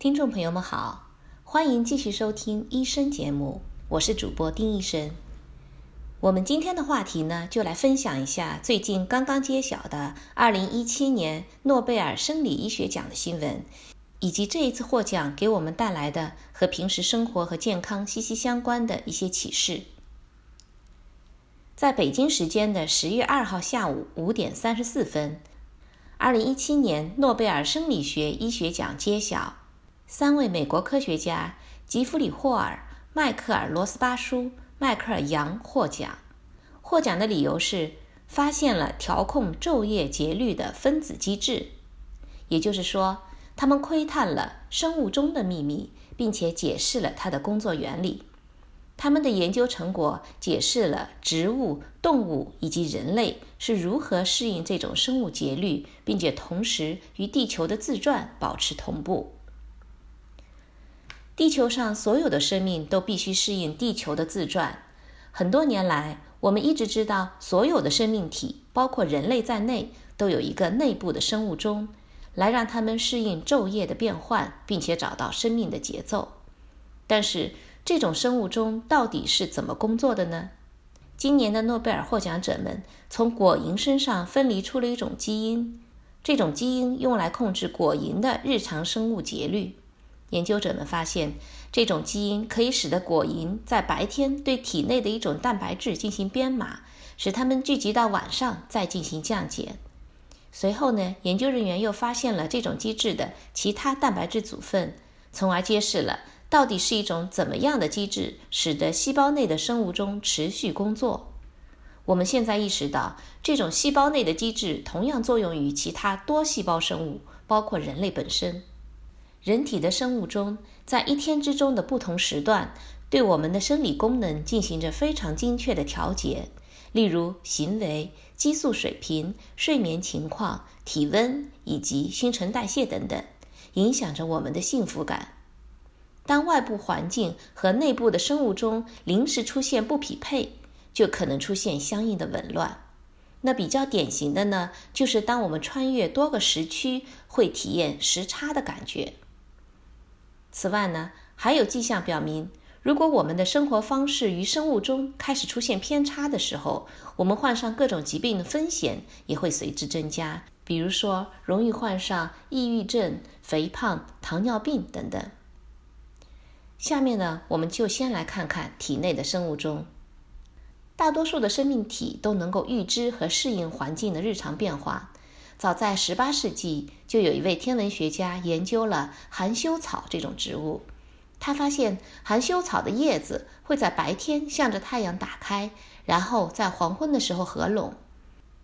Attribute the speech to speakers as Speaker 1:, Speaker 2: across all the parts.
Speaker 1: 听众朋友们好，欢迎继续收听医生节目，我是主播丁医生。我们今天的话题呢，就来分享一下最近刚刚揭晓的2017年诺贝尔生理医学奖的新闻，以及这一次获奖给我们带来的和平时生活和健康息息相关的一些启示。在北京时间的十月二号下午五点三十四分，二零一七年诺贝尔生理学医学奖揭晓，三位美国科学家吉弗里·霍尔、迈克尔·罗斯巴舒、迈克尔·杨获奖。获奖的理由是发现了调控昼夜节律的分子机制，也就是说，他们窥探了生物钟的秘密，并且解释了它的工作原理。他们的研究成果解释了植物、动物以及人类是如何适应这种生物节律，并且同时与地球的自转保持同步。地球上所有的生命都必须适应地球的自转。很多年来，我们一直知道，所有的生命体，包括人类在内，都有一个内部的生物钟，来让他们适应昼夜的变换，并且找到生命的节奏。但是，这种生物钟到底是怎么工作的呢？今年的诺贝尔获奖者们从果蝇身上分离出了一种基因，这种基因用来控制果蝇的日常生物节律。研究者们发现，这种基因可以使得果蝇在白天对体内的一种蛋白质进行编码，使它们聚集到晚上再进行降解。随后呢，研究人员又发现了这种机制的其他蛋白质组分，从而揭示了。到底是一种怎么样的机制，使得细胞内的生物钟持续工作？我们现在意识到，这种细胞内的机制同样作用于其他多细胞生物，包括人类本身。人体的生物钟在一天之中的不同时段，对我们的生理功能进行着非常精确的调节，例如行为、激素水平、睡眠情况、体温以及新陈代谢等等，影响着我们的幸福感。当外部环境和内部的生物钟临时出现不匹配，就可能出现相应的紊乱。那比较典型的呢，就是当我们穿越多个时区，会体验时差的感觉。此外呢，还有迹象表明，如果我们的生活方式与生物钟开始出现偏差的时候，我们患上各种疾病的风险也会随之增加，比如说容易患上抑郁症、肥胖、糖尿病等等。下面呢，我们就先来看看体内的生物钟。大多数的生命体都能够预知和适应环境的日常变化。早在18世纪，就有一位天文学家研究了含羞草这种植物。他发现含羞草的叶子会在白天向着太阳打开，然后在黄昏的时候合拢。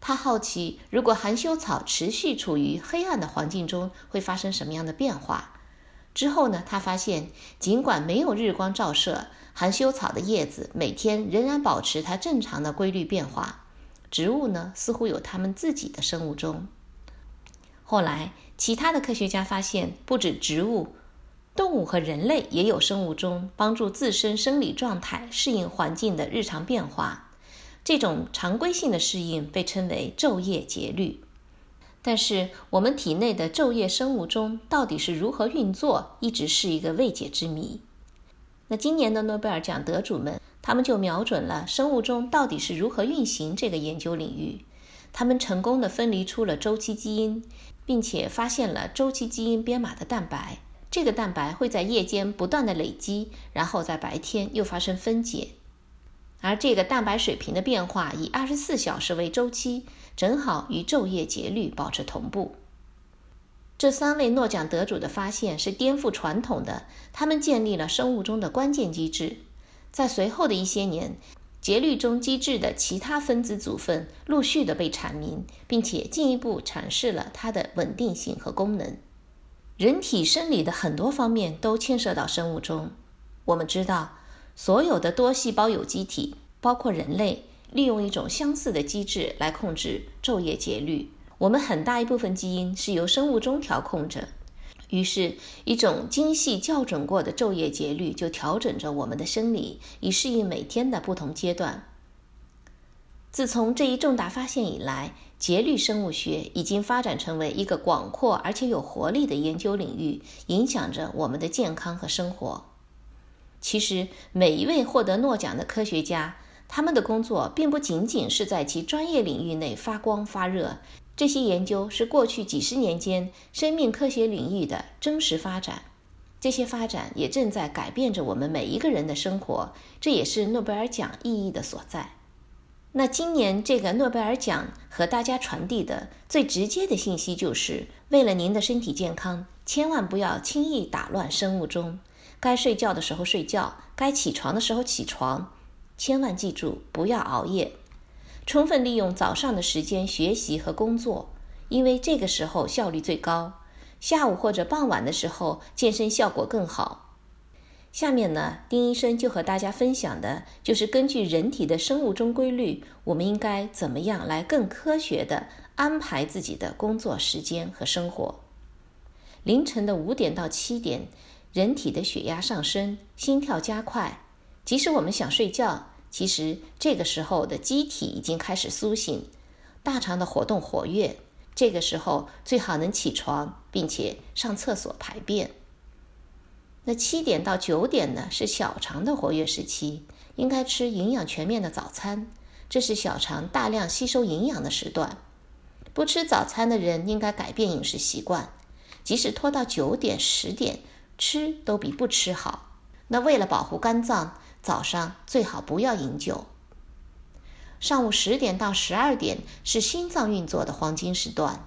Speaker 1: 他好奇，如果含羞草持续处于黑暗的环境中，会发生什么样的变化？之后呢，他发现，尽管没有日光照射，含羞草的叶子每天仍然保持它正常的规律变化。植物呢，似乎有它们自己的生物钟。后来，其他的科学家发现，不止植物、动物和人类也有生物钟，帮助自身生理状态适应环境的日常变化。这种常规性的适应被称为昼夜节律。但是，我们体内的昼夜生物钟到底是如何运作，一直是一个未解之谜。那今年的诺贝尔奖得主们，他们就瞄准了生物钟到底是如何运行这个研究领域。他们成功的分离出了周期基因，并且发现了周期基因编码的蛋白。这个蛋白会在夜间不断的累积，然后在白天又发生分解。而这个蛋白水平的变化以二十四小时为周期。正好与昼夜节律保持同步。这三位诺奖得主的发现是颠覆传统的，他们建立了生物钟的关键机制。在随后的一些年，节律中机制的其他分子组分陆续的被阐明，并且进一步阐释了它的稳定性和功能。人体生理的很多方面都牵涉到生物钟。我们知道，所有的多细胞有机体，包括人类。利用一种相似的机制来控制昼夜节律。我们很大一部分基因是由生物钟调控着，于是，一种精细校准过的昼夜节律就调整着我们的生理，以适应每天的不同阶段。自从这一重大发现以来，节律生物学已经发展成为一个广阔而且有活力的研究领域，影响着我们的健康和生活。其实，每一位获得诺奖的科学家，他们的工作并不仅仅是在其专业领域内发光发热，这些研究是过去几十年间生命科学领域的真实发展。这些发展也正在改变着我们每一个人的生活，这也是诺贝尔奖意义的所在。那今年这个诺贝尔奖和大家传递的最直接的信息就是：为了您的身体健康，千万不要轻易打乱生物钟。该睡觉的时候睡觉，该起床的时候起床。千万记住，不要熬夜，充分利用早上的时间学习和工作，因为这个时候效率最高。下午或者傍晚的时候健身效果更好。下面呢，丁医生就和大家分享的就是根据人体的生物钟规律，我们应该怎么样来更科学的安排自己的工作时间和生活。凌晨的五点到七点，人体的血压上升，心跳加快。即使我们想睡觉，其实这个时候的机体已经开始苏醒，大肠的活动活跃。这个时候最好能起床，并且上厕所排便。那七点到九点呢，是小肠的活跃时期，应该吃营养全面的早餐，这是小肠大量吸收营养的时段。不吃早餐的人应该改变饮食习惯，即使拖到九点、十点吃都比不吃好。那为了保护肝脏，早上最好不要饮酒。上午十点到十二点是心脏运作的黄金时段，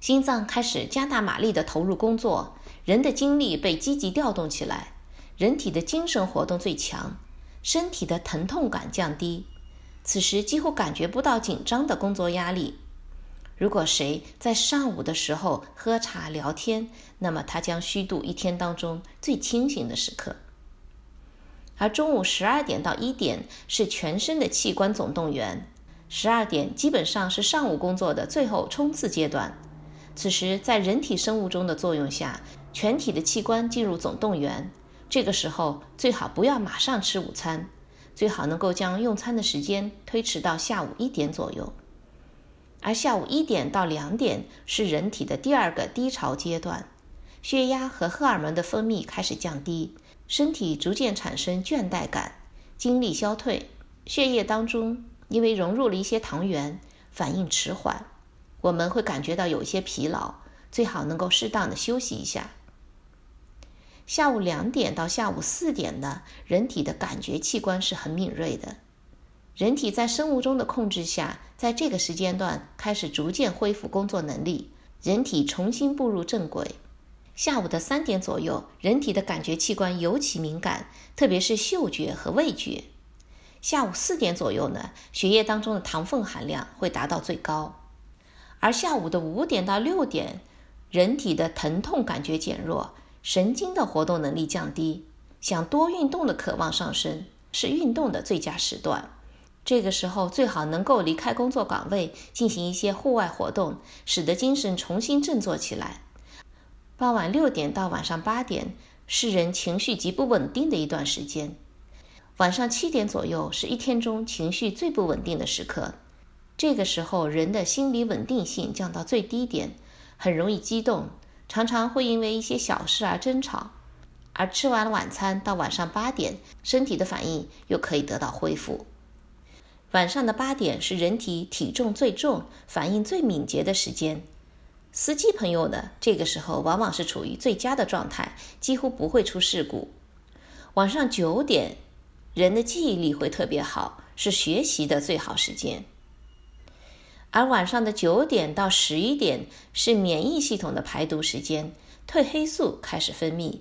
Speaker 1: 心脏开始加大马力的投入工作。人的精力被积极调动起来，人体的精神活动最强，身体的疼痛感降低，此时几乎感觉不到紧张的工作压力。如果谁在上午的时候喝茶聊天，那么他将虚度一天当中最清醒的时刻。而中午十二点到一点是全身的器官总动员，十二点基本上是上午工作的最后冲刺阶段，此时在人体生物钟的作用下。全体的器官进入总动员，这个时候最好不要马上吃午餐，最好能够将用餐的时间推迟到下午一点左右。而下午一点到两点是人体的第二个低潮阶段，血压和荷尔蒙的分泌开始降低，身体逐渐产生倦怠感，精力消退，血液当中因为融入了一些糖原，反应迟缓，我们会感觉到有些疲劳，最好能够适当的休息一下。下午两点到下午四点呢，人体的感觉器官是很敏锐的。人体在生物钟的控制下，在这个时间段开始逐渐恢复工作能力，人体重新步入正轨。下午的三点左右，人体的感觉器官尤其敏感，特别是嗅觉和味觉。下午四点左右呢，血液当中的糖分含量会达到最高。而下午的五点到六点，人体的疼痛感觉减弱。神经的活动能力降低，想多运动的渴望上升，是运动的最佳时段。这个时候最好能够离开工作岗位，进行一些户外活动，使得精神重新振作起来。傍晚六点到晚上八点是人情绪极不稳定的一段时间，晚上七点左右是一天中情绪最不稳定的时刻。这个时候人的心理稳定性降到最低点，很容易激动。常常会因为一些小事而争吵，而吃完了晚餐到晚上八点，身体的反应又可以得到恢复。晚上的八点是人体体重最重、反应最敏捷的时间。司机朋友呢，这个时候往往是处于最佳的状态，几乎不会出事故。晚上九点，人的记忆力会特别好，是学习的最好时间。而晚上的九点到十一点是免疫系统的排毒时间，褪黑素开始分泌，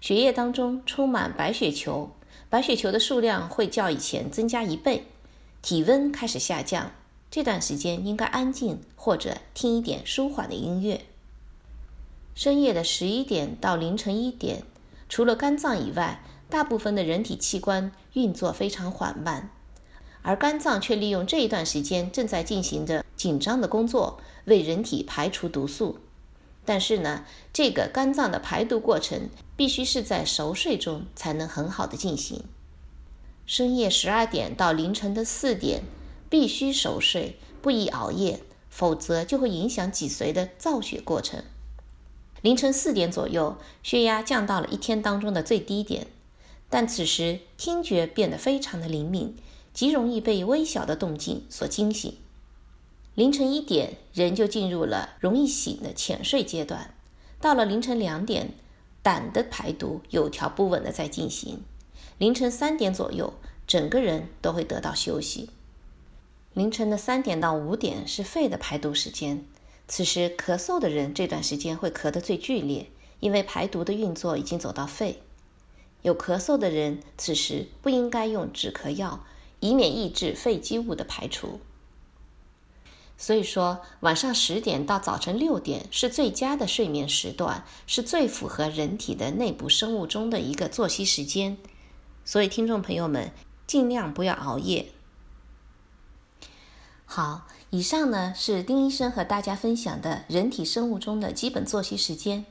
Speaker 1: 血液当中充满白血球，白血球的数量会较以前增加一倍，体温开始下降。这段时间应该安静或者听一点舒缓的音乐。深夜的十一点到凌晨一点，除了肝脏以外，大部分的人体器官运作非常缓慢。而肝脏却利用这一段时间，正在进行着紧张的工作，为人体排除毒素。但是呢，这个肝脏的排毒过程必须是在熟睡中才能很好的进行。深夜十二点到凌晨的四点，必须熟睡，不宜熬夜，否则就会影响脊髓的造血过程。凌晨四点左右，血压降到了一天当中的最低点，但此时听觉变得非常的灵敏，极容易被微小的动静所惊醒。凌晨一点，人就进入了容易醒的浅睡阶段。到了凌晨两点，胆的排毒有条不紊的在进行。凌晨三点左右，整个人都会得到休息。凌晨的三点到五点是肺的排毒时间，此时咳嗽的人这段时间会咳得最剧烈，因为排毒的运作已经走到肺。有咳嗽的人，此时不应该用止咳药，以免抑制肺积物的排除。所以说，晚上十点到早晨六点是最佳的睡眠时段，是最符合人体的内部生物钟的一个作息时间。所以，听众朋友们尽量不要熬夜。好，以上呢是丁医生和大家分享的人体生物钟的基本作息时间。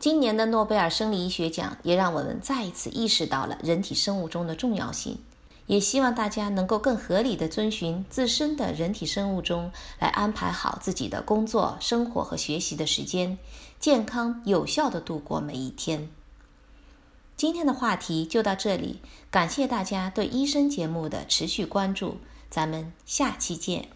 Speaker 1: 今年的诺贝尔生理医学奖也让我们再一次意识到了人体生物钟的重要性。也希望大家能够更合理的遵循自身的人体生物钟，来安排好自己的工作、生活和学习的时间，健康有效的度过每一天。今天的话题就到这里，感谢大家对医生节目的持续关注，咱们下期见。